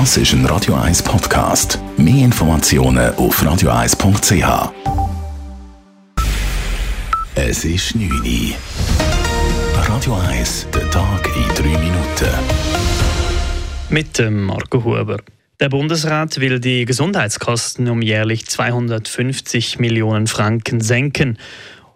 Das ist ein Radio 1 Podcast. Mehr Informationen auf radio1.ch. Es ist 9 Uhr. Radio 1, der Tag in 3 Minuten. Mit dem Marco Huber. Der Bundesrat will die Gesundheitskosten um jährlich 250 Millionen Franken senken.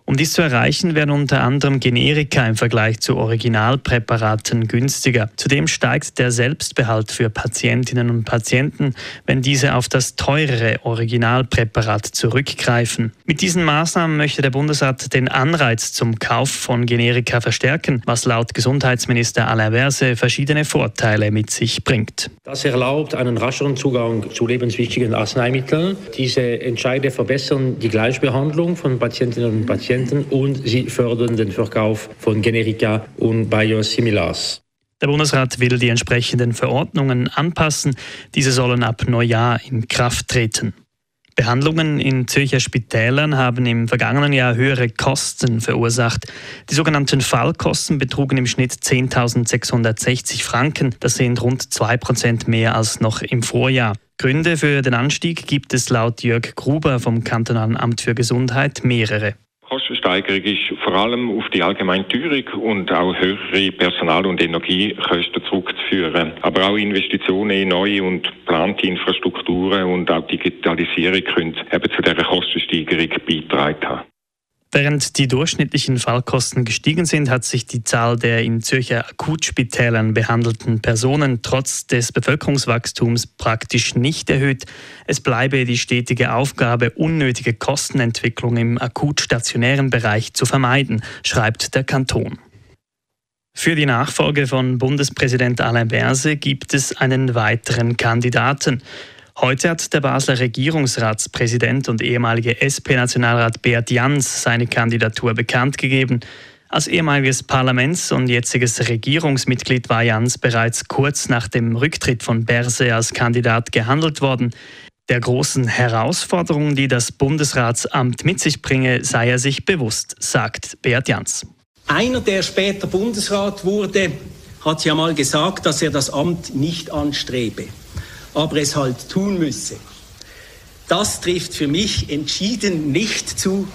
Um dies zu erreichen, werden unter anderem Generika im Vergleich zu Originalpräparaten günstiger. Zudem steigt der Selbstbehalt für Patientinnen und Patienten, wenn diese auf das teurere Originalpräparat zurückgreifen. Mit diesen Maßnahmen möchte der Bundesrat den Anreiz zum Kauf von Generika verstärken, was laut Gesundheitsminister Alain Verse verschiedene Vorteile mit sich bringt. Das erlaubt einen rascheren Zugang zu lebenswichtigen Arzneimitteln. Diese Entscheide verbessern die Gleichbehandlung von Patientinnen und Patienten Patienten und sie fördern den Verkauf von Generika und Biosimilars. Der Bundesrat will die entsprechenden Verordnungen anpassen. Diese sollen ab Neujahr in Kraft treten. Behandlungen in Zürcher Spitälern haben im vergangenen Jahr höhere Kosten verursacht. Die sogenannten Fallkosten betrugen im Schnitt 10.660 Franken. Das sind rund 2% mehr als noch im Vorjahr. Gründe für den Anstieg gibt es laut Jörg Gruber vom Kantonalen Amt für Gesundheit mehrere. Kostensteigerung ist vor allem auf die allgemeine Teuerung und auch höhere Personal- und Energiekosten zurückzuführen. Aber auch Investitionen in neue und geplante Infrastrukturen und auch Digitalisierung können eben zu dieser Kostensteigerung beitragen. Während die durchschnittlichen Fallkosten gestiegen sind, hat sich die Zahl der in Zürcher Akutspitälern behandelten Personen trotz des Bevölkerungswachstums praktisch nicht erhöht. Es bleibe die stetige Aufgabe, unnötige Kostenentwicklung im akut-stationären Bereich zu vermeiden, schreibt der Kanton. Für die Nachfolge von Bundespräsident Alain Berse gibt es einen weiteren Kandidaten. Heute hat der Basler Regierungsratspräsident und ehemalige SP-Nationalrat Beat Jans seine Kandidatur bekannt gegeben. Als ehemaliges Parlaments- und jetziges Regierungsmitglied war Jans bereits kurz nach dem Rücktritt von Berse als Kandidat gehandelt worden. Der großen Herausforderung, die das Bundesratsamt mit sich bringe, sei er sich bewusst, sagt Beat Jans. Einer, der später Bundesrat wurde, hat ja mal gesagt, dass er das Amt nicht anstrebe aber es halt tun müsse. Das trifft für mich entschieden nicht zu.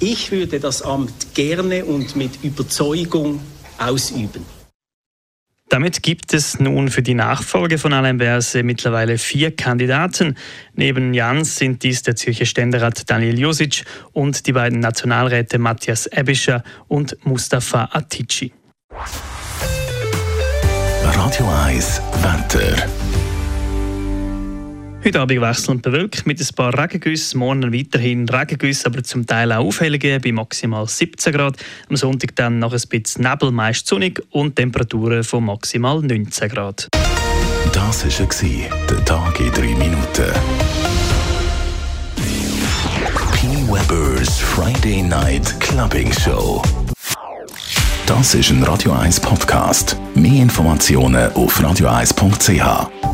Ich würde das Amt gerne und mit Überzeugung ausüben. Damit gibt es nun für die Nachfolge von Alain Berse mittlerweile vier Kandidaten. Neben Jans sind dies der Zürcher Ständerat Daniel Josic und die beiden Nationalräte Matthias Ebischer und Mustafa Atici. Radio 1 Wetter. Heute Abend wechselnd bewölkt mit ein paar Regengüssen. Morgen weiterhin Regengüsse, aber zum Teil auch Aufhellungen bei maximal 17 Grad. Am Sonntag dann noch ein bisschen Nebel, meist sonnig und Temperaturen von maximal 19 Grad. Das war der Tag in 3 Minuten. P. Weber's Friday Night Clubbing Show. Das ist ein Radio 1 Podcast. Mehr Informationen auf radio1.ch.